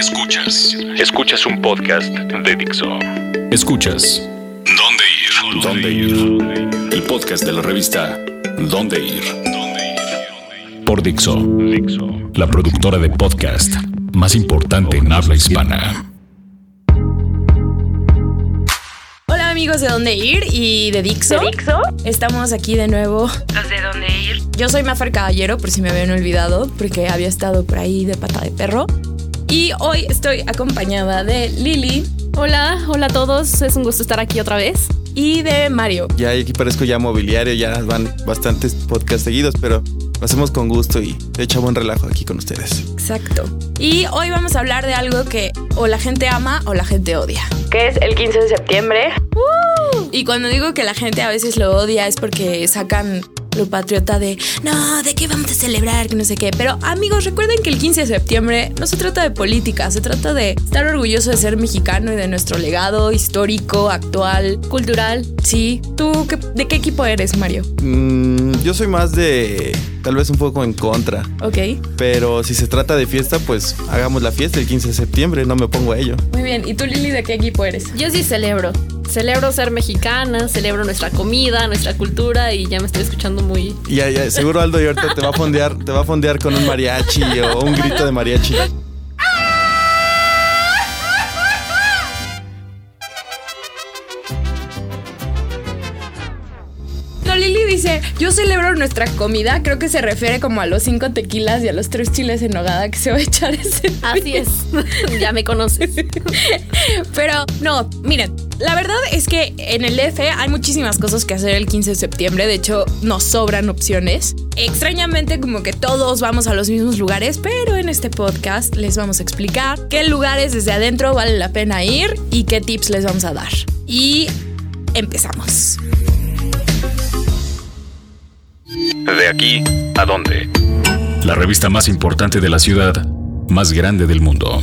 Escuchas. Escuchas un podcast de Dixo. Escuchas. ¿Dónde ir? ¿Dónde ir? El podcast de la revista ¿Dónde ir? Por Dixo. Dixo. La productora de podcast más importante en habla hispana. Hola amigos de Dónde Ir y de Dixo. ¿De Dixo? Estamos aquí de nuevo. Los de Dónde Ir. Yo soy Mafer Caballero, por si me habían olvidado, porque había estado por ahí de pata de perro. Y hoy estoy acompañada de Lili Hola, hola a todos. Es un gusto estar aquí otra vez. y de Mario. Ya aquí parezco ya mobiliario, ya van bastantes podcasts seguidos, pero lo hacemos con gusto y de hecho buen relajo aquí con ustedes. Exacto. Y hoy vamos a hablar de algo que o la gente ama o la gente odia. Que es el 15 de septiembre. Y cuando digo que la gente a veces lo odia es porque sacan lo patriota de no, ¿de qué vamos a celebrar? Que no sé qué. Pero amigos, recuerden que el 15 de septiembre no se trata de política, se trata de estar orgulloso de ser mexicano y de nuestro legado histórico, actual. Cultural. Sí. ¿Tú qué- de qué equipo eres, Mario? Mm, yo soy más de tal vez un poco en contra, Ok. pero si se trata de fiesta, pues hagamos la fiesta el 15 de septiembre, no me pongo a ello. Muy bien. ¿Y tú, Lili, de qué equipo eres? Yo sí celebro. Celebro ser mexicana, celebro nuestra comida, nuestra cultura y ya me estoy escuchando muy... Ya, ya, seguro Aldo y ahorita te va a fondear, te va a fondear con un mariachi o un grito de mariachi. Dice, yo celebro nuestra comida, creo que se refiere como a los cinco tequilas y a los tres chiles en nogada que se va a echar ese Así es. ya me conoces. Pero no, miren, la verdad es que en el DF hay muchísimas cosas que hacer el 15 de septiembre, de hecho nos sobran opciones. Extrañamente como que todos vamos a los mismos lugares, pero en este podcast les vamos a explicar qué lugares desde adentro vale la pena ir y qué tips les vamos a dar. Y empezamos. De aquí a dónde. La revista más importante de la ciudad, más grande del mundo.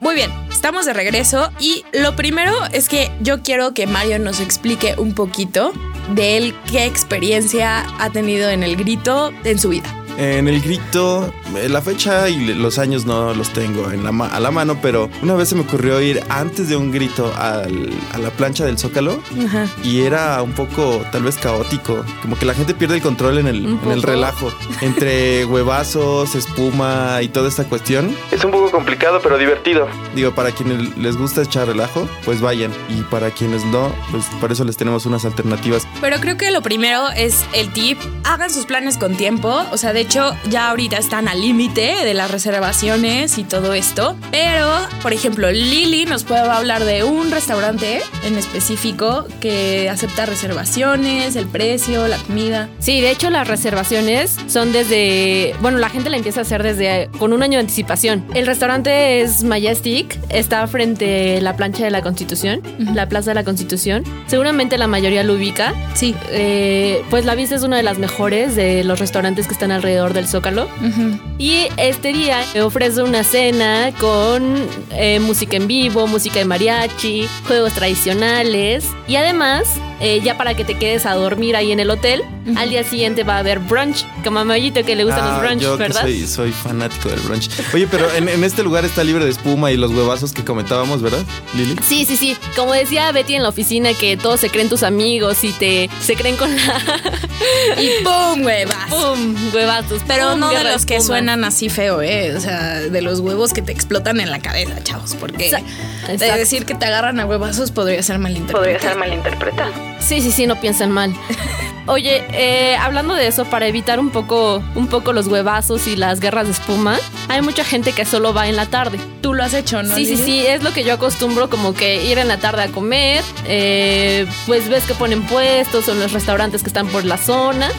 Muy bien, estamos de regreso y lo primero es que yo quiero que Mario nos explique un poquito de él qué experiencia ha tenido en el grito en su vida. En el grito, eh, la fecha y los años no los tengo en la ma- a la mano, pero una vez se me ocurrió ir antes de un grito al- a la plancha del Zócalo Ajá. y era un poco tal vez caótico, como que la gente pierde el control en el, en el relajo, entre huevazos, espuma y toda esta cuestión. Es un poco complicado pero divertido. Digo, para quienes les gusta echar relajo, pues vayan y para quienes no, pues para eso les tenemos unas alternativas. Pero creo que lo primero es el tip, hagan sus planes con tiempo, o sea, de hecho ya ahorita están al límite de las reservaciones y todo esto, pero por ejemplo Lili nos puede hablar de un restaurante en específico que acepta reservaciones, el precio, la comida. Sí, de hecho las reservaciones son desde... Bueno, la gente la empieza a hacer desde con un año de anticipación. El restaurante es Majestic, está frente a la plancha de la Constitución, Ujú. la Plaza de la Constitución. Seguramente la mayoría lo ubica. Sí. Eh, pues la vista es una de las mejores de los restaurantes que están alrededor del Zócalo. Ujú. Y este día me ofrece una cena con eh, música en vivo, música de mariachi, juegos tradicionales y además, eh, ya para que te quedes a dormir ahí en el hotel, Ujú. al día siguiente va a haber brunch, como a Mayito que le gustan Ah, los brunch, yo que ¿verdad? soy, soy fanático del brunch. Oye, pero en, en este lugar está libre de espuma y los huevazos que comentábamos, ¿verdad, Lili? Sí, sí, sí. Como decía Betty en la oficina, que todos se creen tus amigos y te se creen con la. Y ¡pum! huevas. ¡Pum! Pero no de los que suenan así feo, ¿eh? O sea, de los huevos que te explotan en la cabeza, chavos. Porque de decir que te agarran a huevazos podría ser malinterpretado. Podría ser malinterpretado. Sí, sí, sí, no piensan mal. Oye, eh, hablando de eso, para evitar un poco, un poco los huevazos y las guerras de espuma, hay mucha gente que solo va en la tarde. Tú lo has hecho, ¿no? Sí, sí, Lili? sí, es lo que yo acostumbro, como que ir en la tarde a comer, eh, pues ves que ponen puestos o en los restaurantes que están por la zona.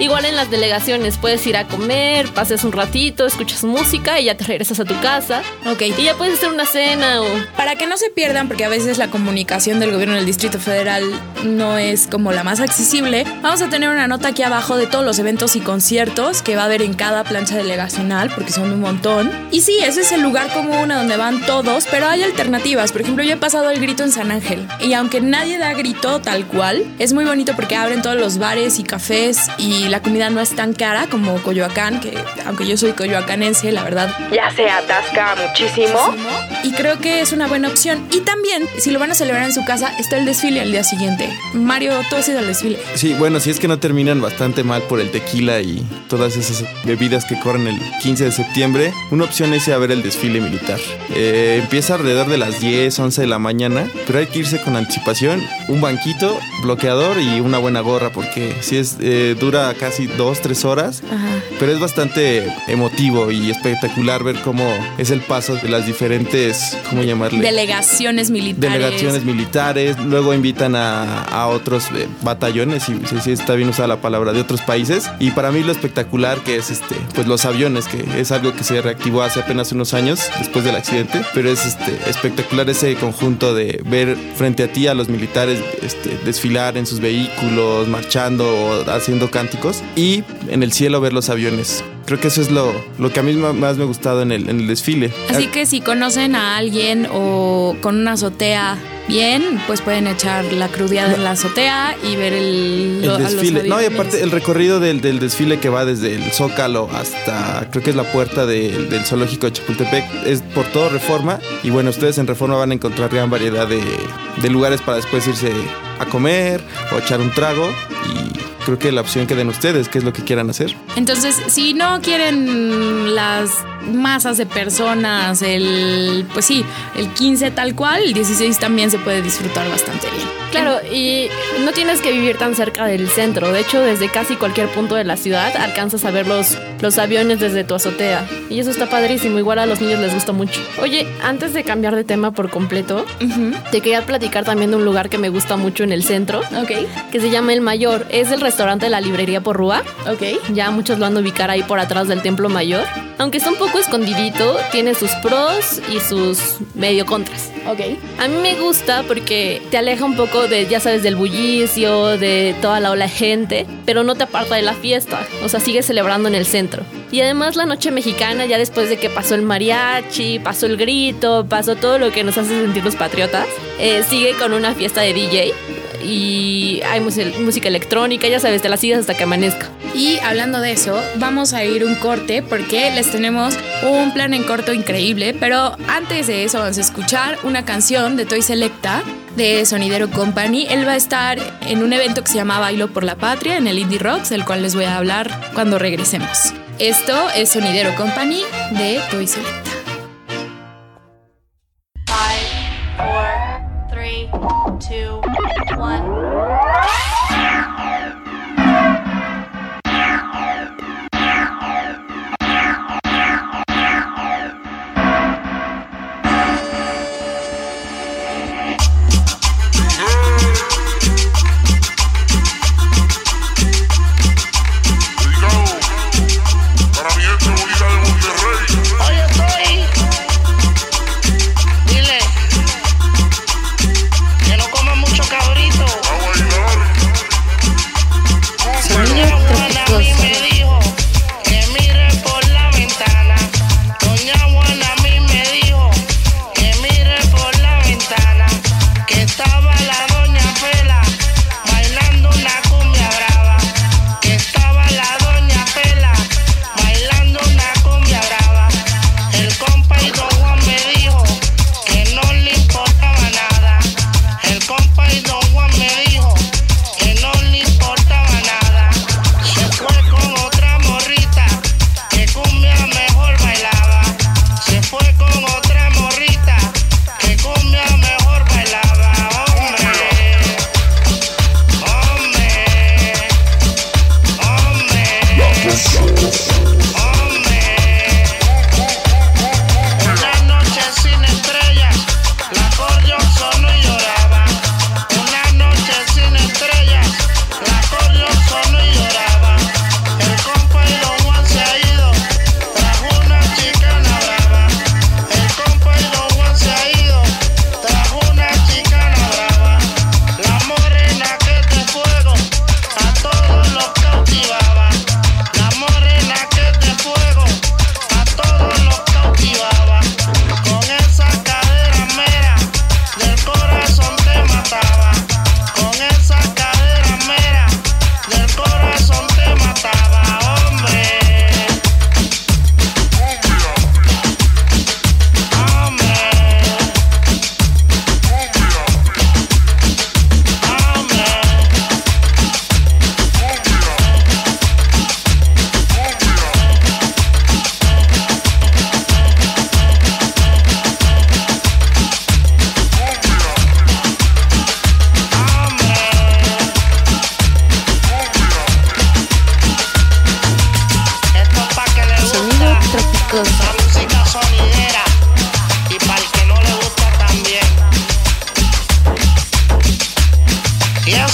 Igual en las delegaciones puedes ir a comer, pases un ratito, escuchas música y ya te regresas a tu casa. Ok. Y ya puedes hacer una cena o... Para que no se pierdan, porque a veces la comunicación del gobierno del Distrito Federal no es como la más accesible, Vamos a tener una nota aquí abajo de todos los eventos y conciertos que va a haber en cada plancha delegacional, porque son un montón. Y sí, ese es el lugar común a donde van todos, pero hay alternativas. Por ejemplo, yo he pasado el grito en San Ángel. Y aunque nadie da grito tal cual, es muy bonito porque abren todos los bares y cafés y la comida no es tan cara como Coyoacán, que aunque yo soy coyoacanense, la verdad. Ya se atasca muchísimo. Y creo que es una buena opción. Y también, si lo van a celebrar en su casa, está el desfile al día siguiente. Mario, tú has ido al desfile. Sí, bueno, si es que no terminan bastante mal por el tequila y todas esas bebidas que corren el 15 de septiembre, una opción es ir a ver el desfile militar. Eh, empieza alrededor de las 10, 11 de la mañana, pero hay que irse con anticipación, un banquito, bloqueador y una buena gorra, porque si es eh, dura casi 2, 3 horas, pero es bastante emotivo y espectacular ver cómo es el paso de las diferentes, ¿cómo llamarle? Delegaciones militares. Delegaciones militares, luego invitan a, a otros eh, batallones, si, si está bien usada la palabra, de otros países. Y para mí lo espectacular que es este, pues los aviones, que es algo que se reactivó hace apenas unos años después del accidente, pero es este, espectacular ese conjunto de ver frente a ti a los militares este, desfilar en sus vehículos, marchando o haciendo cánticos y en el cielo ver los aviones. Creo que eso es lo, lo que a mí más me ha gustado en el, en el desfile. Así que si conocen a alguien o con una azotea bien, pues pueden echar la crudeada en la azotea y ver el, el lo- desfile. No, y aparte el recorrido del, del desfile que va desde el Zócalo hasta, creo que es la puerta del- del zoológico de Chapultepec, es por todo Reforma. Y bueno, ustedes en Reforma van a encontrar gran variedad de, de lugares para después irse a comer o echar un trago. Y creo que la opción que den ustedes, qué es lo que quieran hacer. Entonces, si no quieren las masas de personas, el pues sí, el 15 tal cual, el 16 también se puede disfrutar bastante bien. Claro, y no tienes que vivir tan cerca del centro. De hecho, desde casi cualquier punto de la ciudad alcanzas a ver los, los aviones desde tu azotea. Y eso está padrísimo. Igual a los niños les gusta mucho. Oye, antes de cambiar de tema por completo, te quería platicar también de un lugar que me gusta mucho en el centro, Ok, que se llama El Mayor. Es el restaurante de la librería Porrúa. ok. Ya muchos lo han de ubicar ahí por atrás del Templo Mayor. Aunque está un poco escondidito, tiene sus pros y sus medio contras. Ok. A mí me gusta porque te aleja un poco de, ya sabes, del bullicio, de toda la ola de gente, pero no te aparta de la fiesta. O sea, sigues celebrando en el centro. Y además la noche mexicana, ya después de que pasó el mariachi, pasó el grito, pasó todo lo que nos hace sentir los patriotas, eh, sigue con una fiesta de DJ. Y hay música electrónica, ya sabes, te la sigues hasta que amanezca. Y hablando de eso, vamos a ir un corte porque les tenemos un plan en corto increíble. Pero antes de eso, vamos a escuchar una canción de Toy Selecta de Sonidero Company. Él va a estar en un evento que se llama Bailo por la Patria en el Indie Rocks, del cual les voy a hablar cuando regresemos. Esto es Sonidero Company de Toy Selecta.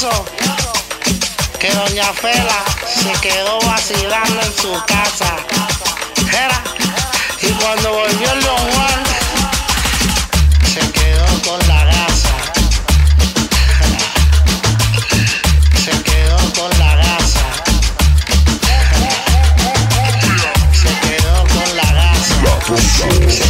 Que Doña Fela se quedó vacilando en su casa. Y cuando volvió el Don Juan, se quedó con la gasa. Se quedó con la gasa. Se quedó con la gasa.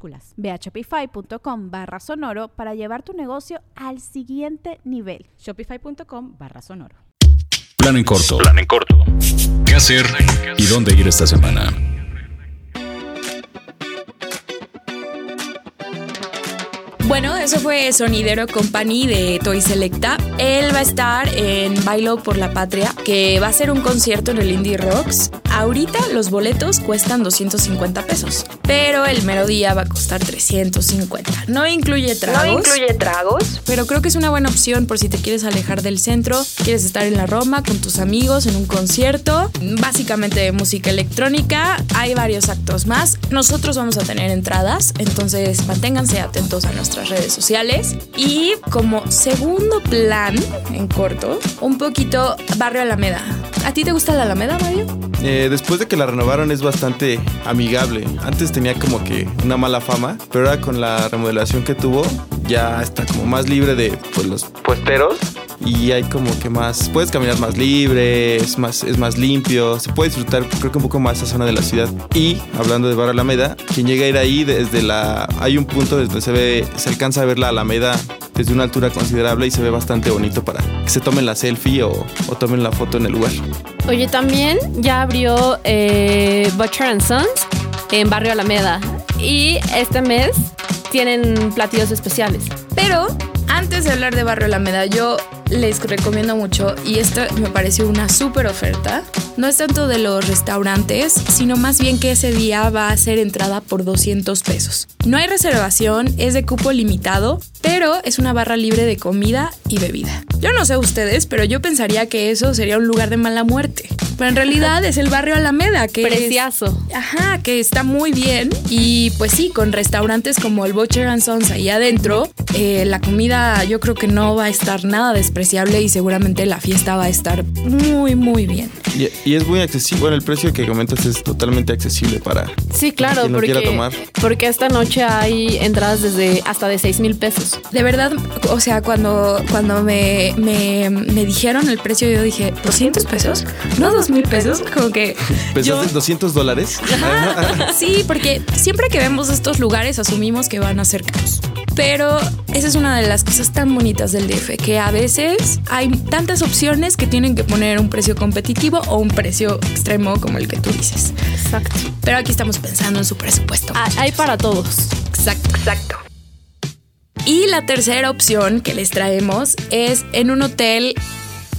Ve a shopify.com barra sonoro para llevar tu negocio al siguiente nivel. Shopify.com barra sonoro. Plan en corto. Plan en corto. ¿Qué hacer y dónde ir esta semana? Bueno, eso fue Sonidero Company de Toy Selecta. Él va a estar en Bailo por la Patria, que va a ser un concierto en el Indie Rocks. Ahorita los boletos cuestan 250 pesos, pero el mero día va a costar 350. No incluye tragos. No incluye tragos. Pero creo que es una buena opción por si te quieres alejar del centro, quieres estar en la Roma con tus amigos en un concierto, básicamente de música electrónica. Hay varios actos más. Nosotros vamos a tener entradas, entonces manténganse atentos a nuestras redes sociales. Y como segundo plan, en corto, un poquito Barrio Alameda. ¿A ti te gusta la Alameda, Mario? Eh, después de que la renovaron es bastante amigable. Antes tenía como que una mala fama, pero ahora con la remodelación que tuvo ya está como más libre de pues, los puesteros y hay como que más puedes caminar más libre, es más es más limpio, se puede disfrutar creo que un poco más esa zona de la ciudad. Y hablando de Barrio Alameda, quien llega a ir ahí desde la hay un punto desde se ve se alcanza a ver la Alameda desde una altura considerable y se ve bastante bonito para que se tomen la selfie o, o tomen la foto en el lugar. Oye, también ya abrió eh, Butcher and Sons en Barrio Alameda. Y este mes tienen platillos especiales. Pero antes de hablar de Barrio Alameda, yo les recomiendo mucho y esto me pareció una súper oferta. No es tanto de los restaurantes, sino más bien que ese día va a ser entrada por 200 pesos. No hay reservación, es de cupo limitado, pero es una barra libre de comida y bebida. Yo no sé ustedes, pero yo pensaría que eso sería un lugar de mala muerte. Pero en realidad es el barrio Alameda, que es- Precioso. Ajá, que está muy bien. Y pues sí, con restaurantes como el Butcher and Sons ahí adentro, eh, la comida yo creo que no va a estar nada despreciable y seguramente la fiesta va a estar muy, muy bien. Y, y es muy accesible, bueno, el precio que comentas es totalmente accesible para Sí, claro, quien lo quiera porque, tomar. porque esta noche hay entradas desde hasta de 6 mil pesos. De verdad, o sea, cuando, cuando me, me, me dijeron el precio, yo dije, ¿200 pesos? No, ¿2 mil pesos? Como que... yo- ¿Pensaste 200 dólares? Ajá, sí, porque siempre que vemos estos lugares asumimos que van a ser caros. Pero esa es una de las cosas tan bonitas del DF, que a veces hay tantas opciones que tienen que poner un precio competitivo o un precio extremo como el que tú dices. Exacto. Pero aquí estamos pensando en su presupuesto. Ah, hay para todos. Exacto. Exacto. Y la tercera opción que les traemos es en un hotel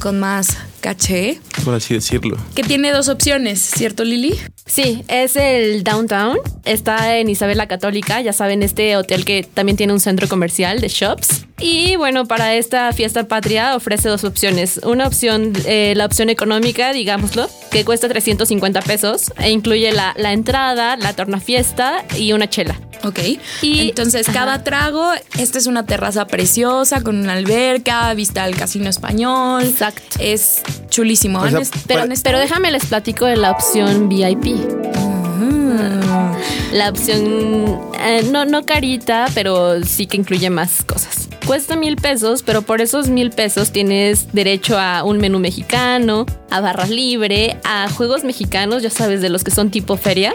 con más caché. Por así decirlo. Que tiene dos opciones, ¿cierto Lili? Sí, es el Downtown. Está en Isabel la Católica, ya saben, este hotel que también tiene un centro comercial de shops. Y bueno, para esta fiesta patria ofrece dos opciones. Una opción, eh, la opción económica, digámoslo, que cuesta 350 pesos e incluye la, la entrada, la torna fiesta y una chela. Ok. Y entonces cada trago, esta es una terraza preciosa con una alberca, vista al casino español. Exacto. Es chulísimo. O sea, Honest- pa- pero, Pero déjame les platico de la opción VIP. La opción eh, no, no carita, pero sí que incluye más cosas. Cuesta mil pesos, pero por esos mil pesos tienes derecho a un menú mexicano, a barra libre, a juegos mexicanos, ya sabes, de los que son tipo feria.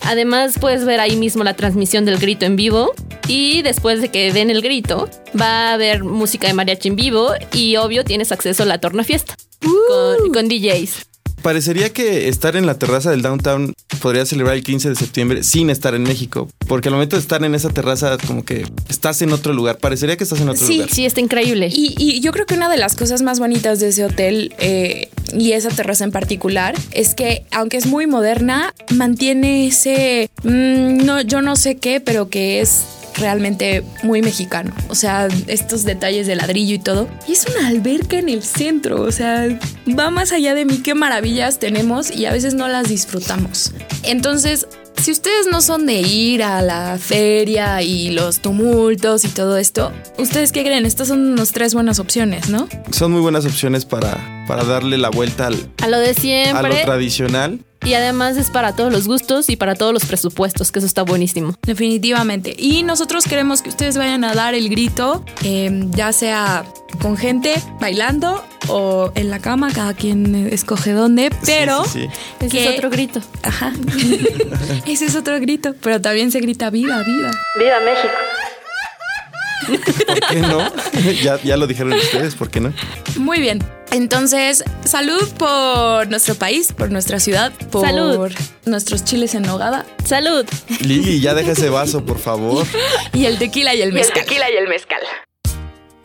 Además, puedes ver ahí mismo la transmisión del grito en vivo. Y después de que den el grito, va a haber música de mariachi en vivo. Y obvio, tienes acceso a la torna fiesta con, con DJs. Parecería que estar en la terraza del downtown podría celebrar el 15 de septiembre sin estar en México. Porque al momento de estar en esa terraza, como que estás en otro lugar. Parecería que estás en otro Sí, lugar. Sí, está increíble. Y, y yo creo que una de las cosas más bonitas de ese hotel eh, y esa terraza en particular es que, aunque es muy moderna, mantiene ese. mm, no, yo no sé qué, pero que es realmente muy mexicano. O sea, estos detalles de ladrillo y todo. Y es una alberca en el centro. O sea, va más allá de mí. Qué maravillas tenemos y a veces no las disfrutamos. Entonces, si ustedes no son de ir a la feria y los tumultos y todo esto, ¿ustedes qué creen? Estas son unas tres buenas opciones, ¿no? Son muy buenas opciones para, para darle la vuelta al, A lo de a lo siempre. tradicional. Y además es para todos los gustos y para todos los presupuestos, que eso está buenísimo. Definitivamente. Y nosotros queremos que ustedes vayan a dar el grito, eh, ya sea con gente bailando o en la cama, cada quien escoge dónde, pero... Sí, sí, sí. Ese es otro grito. Ajá. Ese es otro grito, pero también se grita viva, viva. ¡Viva México! ¿Por qué no? ya, ya lo dijeron ustedes, ¿por qué no? Muy bien. Entonces, salud por nuestro país, por nuestra ciudad, por Salud. nuestros chiles en nogada ¡Salud! Lili, ya deja ese vaso, por favor. y el tequila y el Y el mezcal. tequila y el mezcal.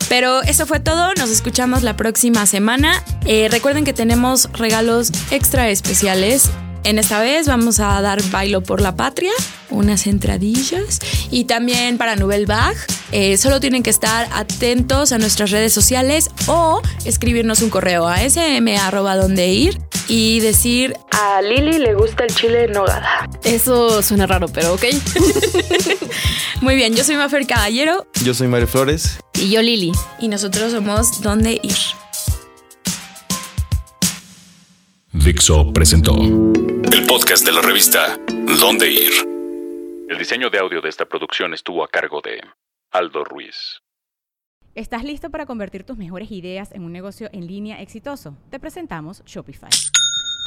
Pero eso fue todo. Nos escuchamos la próxima semana. Eh, recuerden que tenemos regalos extra especiales. En esta vez vamos a dar bailo por la patria, unas entradillas y también para Nouvelle Vague. Eh, solo tienen que estar atentos a nuestras redes sociales o escribirnos un correo a sm.dondeir y decir A Lili le gusta el chile en nogada. Eso suena raro, pero ok. muy bien, yo soy Mafer Caballero Yo soy Mario Flores. y yo, Lili. y nosotros somos Donde Ir. Dixo presentó el podcast de la revista Dónde Ir. El diseño de audio de esta producción estuvo a cargo de Aldo Ruiz. ¿Estás listo para convertir tus mejores ideas en un negocio en línea exitoso? Te presentamos Shopify.